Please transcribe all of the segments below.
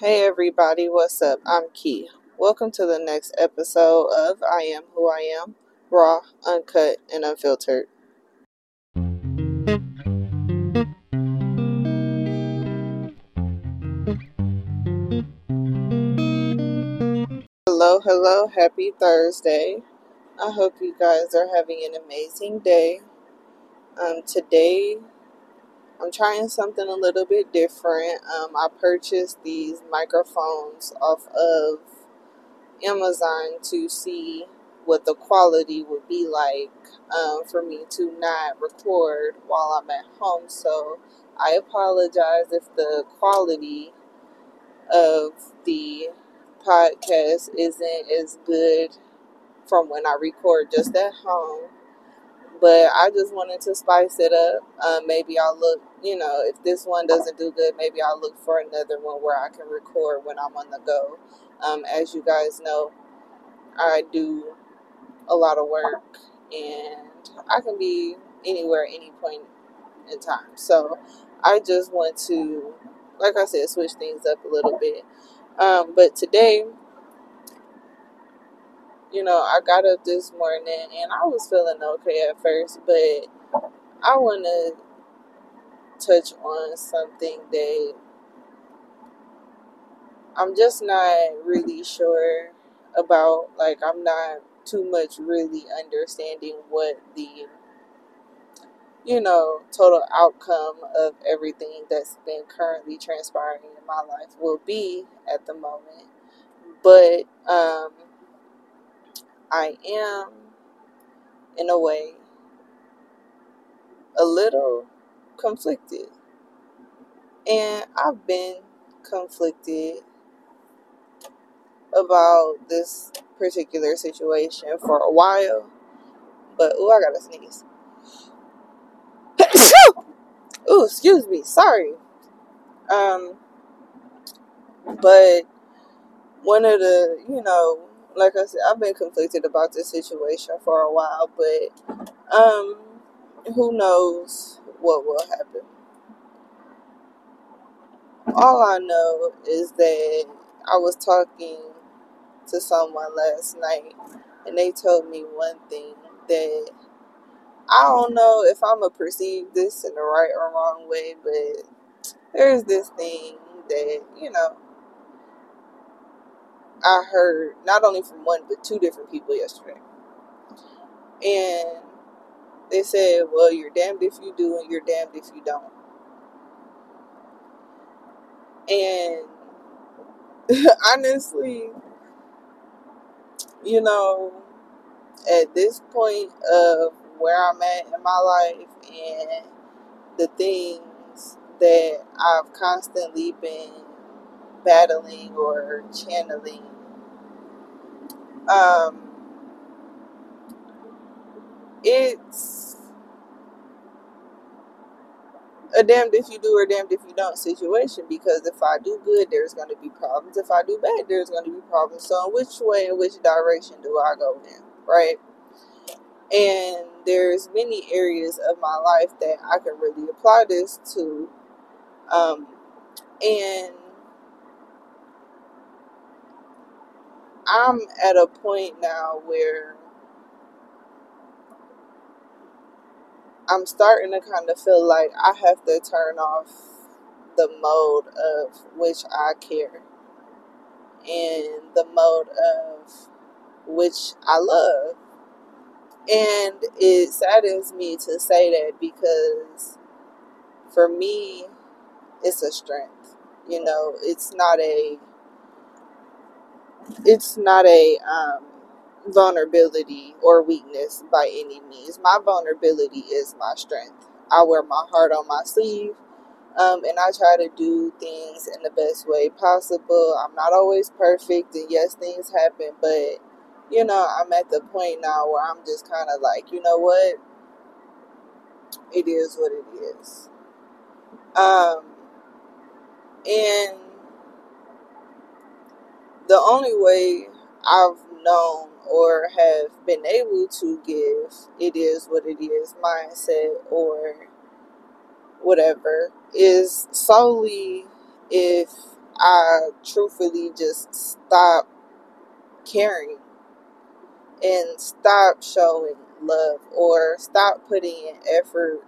Hey everybody, what's up? I'm Key. Welcome to the next episode of I Am Who I Am, raw, uncut, and unfiltered. Hello, hello, happy Thursday. I hope you guys are having an amazing day. Um, today I'm trying something a little bit different. Um, I purchased these microphones off of Amazon to see what the quality would be like um, for me to not record while I'm at home. So I apologize if the quality of the podcast isn't as good from when I record just at home but I just wanted to spice it up. Um, maybe I'll look, you know, if this one doesn't do good, maybe I'll look for another one where I can record when I'm on the go. Um, as you guys know, I do a lot of work and I can be anywhere any point in time. So I just want to, like I said, switch things up a little bit. Um, but today, you know, I got up this morning and I was feeling okay at first, but I want to touch on something that I'm just not really sure about. Like, I'm not too much really understanding what the, you know, total outcome of everything that's been currently transpiring in my life will be at the moment. But, um, I am, in a way, a little conflicted. And I've been conflicted about this particular situation for a while. But, oh, I gotta sneeze. oh, excuse me. Sorry. Um, but one of the, you know, like I said, I've been conflicted about this situation for a while, but um, who knows what will happen. All I know is that I was talking to someone last night, and they told me one thing that I don't know if I'm gonna perceive this in the right or wrong way, but there's this thing that you know I heard not only from one but two different people yesterday. And they said, well, you're damned if you do and you're damned if you don't. And honestly, you know, at this point of where I'm at in my life and the things that I've constantly been battling or channeling um, it's a damned if you do or damned if you don't situation because if I do good, there's going to be problems. If I do bad, there's going to be problems. So, in which way, in which direction do I go in, right? And there's many areas of my life that I can really apply this to. Um, and I'm at a point now where I'm starting to kind of feel like I have to turn off the mode of which I care and the mode of which I love. And it saddens me to say that because for me, it's a strength. You know, it's not a it's not a um, vulnerability or weakness by any means. My vulnerability is my strength. I wear my heart on my sleeve, um, and I try to do things in the best way possible. I'm not always perfect, and yes, things happen, but you know, I'm at the point now where I'm just kind of like, you know what? It is what it is. Um, and the only way I've known or have been able to give it is what it is mindset or whatever is solely if I truthfully just stop caring and stop showing love or stop putting in effort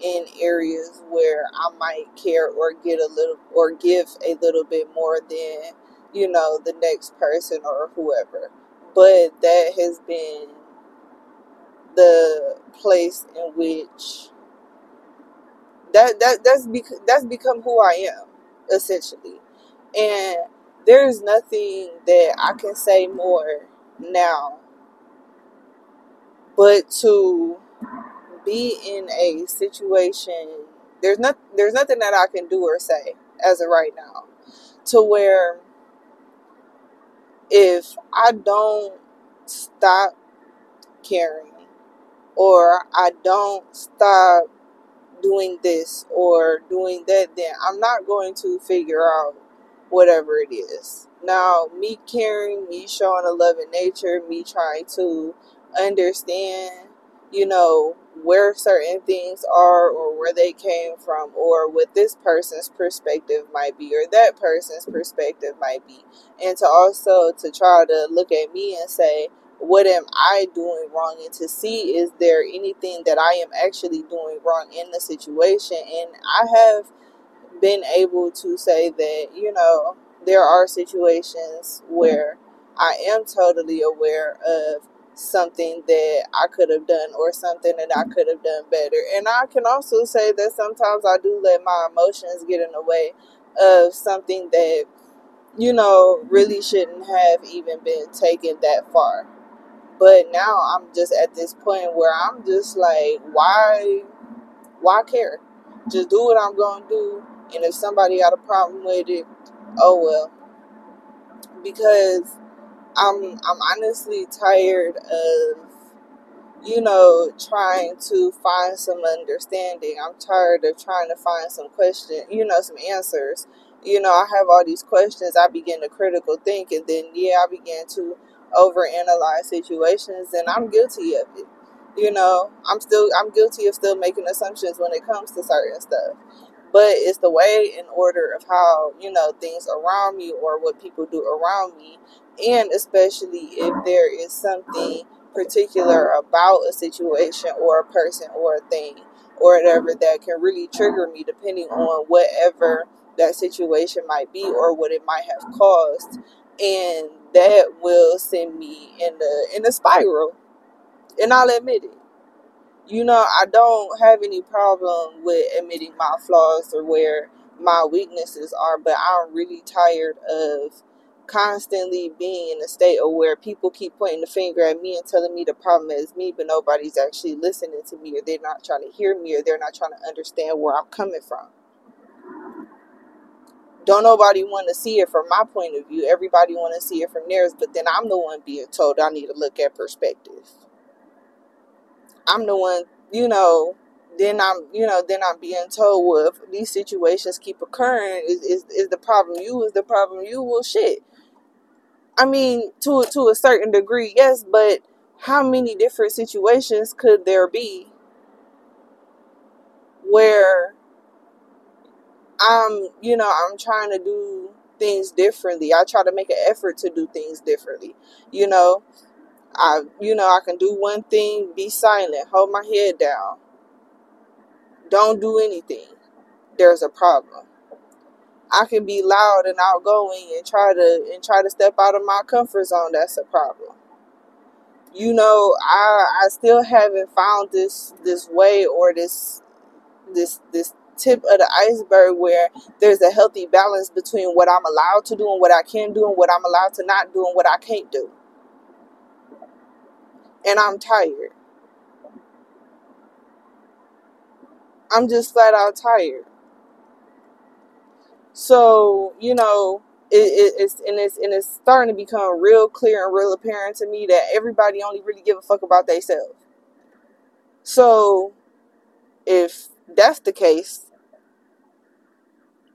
in areas where I might care or get a little or give a little bit more than you know the next person or whoever but that has been the place in which that that that's bec- that's become who I am essentially. And there's nothing that I can say more now but to be in a situation there's not there's nothing that I can do or say as of right now to where if I don't stop caring or I don't stop doing this or doing that, then I'm not going to figure out whatever it is. Now, me caring, me showing a love in nature, me trying to understand, you know, where certain things are or where they came from or what this person's perspective might be or that person's perspective might be. And to also to try to look at me and say what am i doing wrong? And to see is there anything that i am actually doing wrong in the situation? And i have been able to say that you know there are situations where i am totally aware of something that I could have done or something that I could have done better. And I can also say that sometimes I do let my emotions get in the way of something that, you know, really shouldn't have even been taken that far. But now I'm just at this point where I'm just like, why why care? Just do what I'm gonna do and if somebody got a problem with it, oh well. Because I'm I'm honestly tired of you know trying to find some understanding. I'm tired of trying to find some question, you know, some answers. You know, I have all these questions. I begin to critical think, and then yeah, I begin to overanalyze situations, and I'm guilty of it. You know, I'm still I'm guilty of still making assumptions when it comes to certain stuff but it's the way and order of how you know things around me or what people do around me and especially if there is something particular about a situation or a person or a thing or whatever that can really trigger me depending on whatever that situation might be or what it might have caused. And that will send me in the in a spiral. And I'll admit it. You know, I don't have any problem with admitting my flaws or where my weaknesses are, but I'm really tired of constantly being in a state of where people keep pointing the finger at me and telling me the problem is me, but nobody's actually listening to me, or they're not trying to hear me, or they're not trying to understand where I'm coming from. Don't nobody want to see it from my point of view. Everybody want to see it from theirs, but then I'm the one being told I need to look at perspective. I'm the one, you know, then I'm, you know, then I'm being told, well, if these situations keep occurring, is, is, is the problem you? Is the problem you? Well, shit. I mean, to to a certain degree, yes, but how many different situations could there be where I'm, you know, I'm trying to do things differently. I try to make an effort to do things differently. You know, I, you know, I can do one thing, be silent, hold my head down, don't do anything. There's a problem. I can be loud and outgoing and try to and try to step out of my comfort zone. That's a problem. You know, I I still haven't found this this way or this this this tip of the iceberg where there's a healthy balance between what I'm allowed to do and what I can do and what I'm allowed to not do and what I can't do. And I'm tired. I'm just flat out tired. So, you know, it, it, it's and it's and it's starting to become real clear and real apparent to me that everybody only really give a fuck about themselves. So, if that's the case,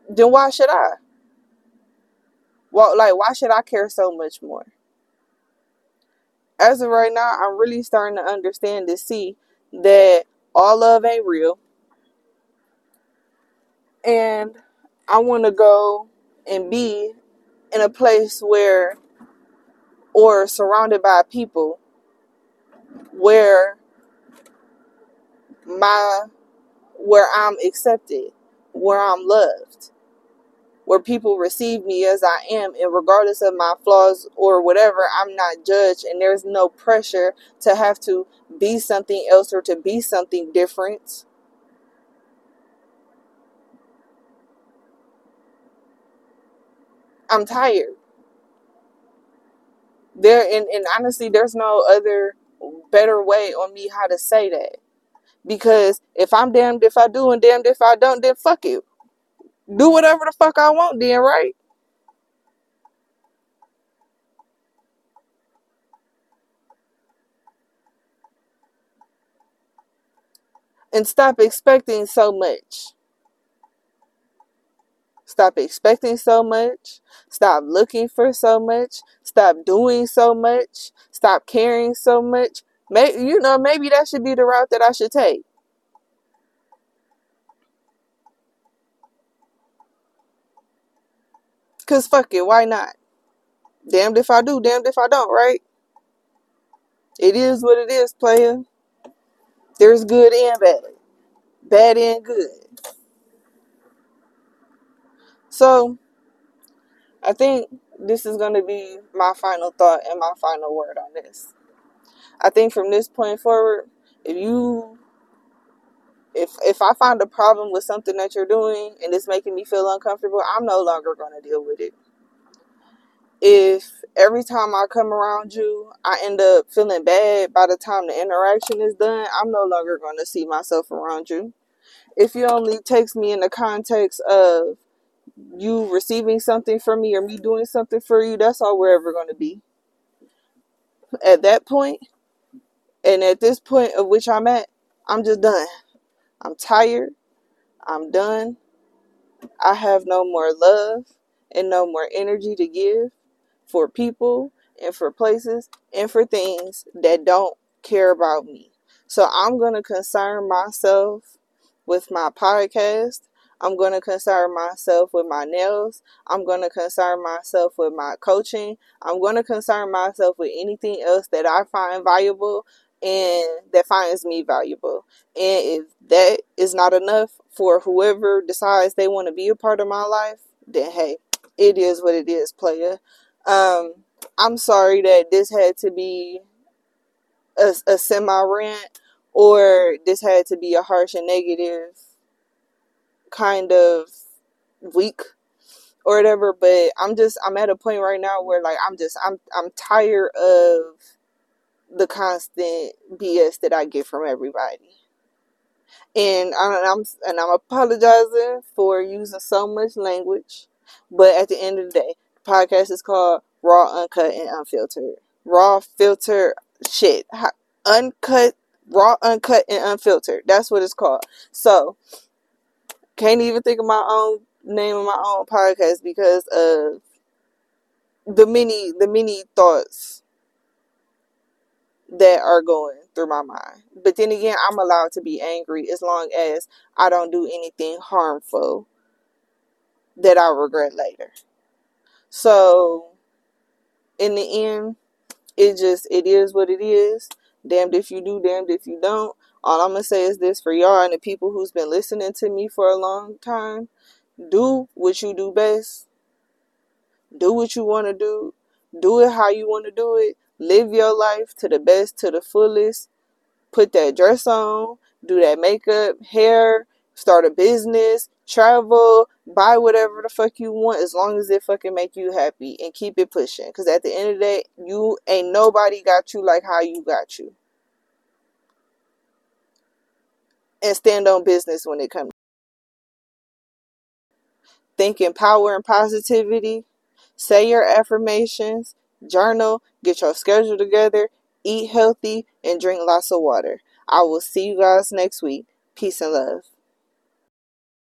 then why should I? Well, like why should I care so much more? As of right now, I'm really starting to understand to see that all love ain't real. And I want to go and be in a place where or surrounded by people where my where I'm accepted, where I'm loved, where people receive me as I am, and regardless of my flaws or whatever, I'm not judged, and there's no pressure to have to be something else or to be something different. I'm tired. There and, and honestly, there's no other better way on me how to say that. Because if I'm damned if I do and damned if I don't, then fuck it. Do whatever the fuck I want then, right? And stop expecting so much. Stop expecting so much. Stop looking for so much. Stop doing so much. Stop caring so much. Maybe you know, maybe that should be the route that I should take. Cause fuck it, why not? Damned if I do, damned if I don't, right? It is what it is, player. There's good and bad. Bad and good. So I think this is gonna be my final thought and my final word on this. I think from this point forward, if you if if I find a problem with something that you're doing and it's making me feel uncomfortable, I'm no longer going to deal with it. If every time I come around you, I end up feeling bad by the time the interaction is done, I'm no longer going to see myself around you. If you only text me in the context of you receiving something from me or me doing something for you, that's all we're ever going to be. At that point, and at this point of which I'm at, I'm just done. I'm tired. I'm done. I have no more love and no more energy to give for people and for places and for things that don't care about me. So I'm going to concern myself with my podcast. I'm going to concern myself with my nails. I'm going to concern myself with my coaching. I'm going to concern myself with anything else that I find valuable and that finds me valuable. And if that is not enough for whoever decides they want to be a part of my life, then hey, it is what it is, player. Um, I'm sorry that this had to be a, a semi rant or this had to be a harsh and negative kind of weak or whatever but i'm just i'm at a point right now where like i'm just i'm i'm tired of the constant BS that I get from everybody. And I'm and I'm apologizing for using so much language, but at the end of the day, the podcast is called Raw, Uncut, and Unfiltered. Raw, filtered, shit, uncut, raw, uncut, and unfiltered. That's what it's called. So, can't even think of my own name of my own podcast because of the many the many thoughts that are going through my mind. But then again, I'm allowed to be angry as long as I don't do anything harmful that I regret later. So, in the end, it just it is what it is. Damned if you do, damned if you don't. All I'm gonna say is this for y'all and the people who's been listening to me for a long time: do what you do best. Do what you want to do. Do it how you want to do it live your life to the best, to the fullest. Put that dress on, do that makeup, hair, start a business, travel, buy whatever the fuck you want as long as it fucking make you happy and keep it pushing. Cause at the end of the day, you ain't nobody got you like how you got you. And stand on business when it comes. Thinking power and positivity. Say your affirmations journal, get your schedule together, eat healthy, and drink lots of water. I will see you guys next week. Peace and love.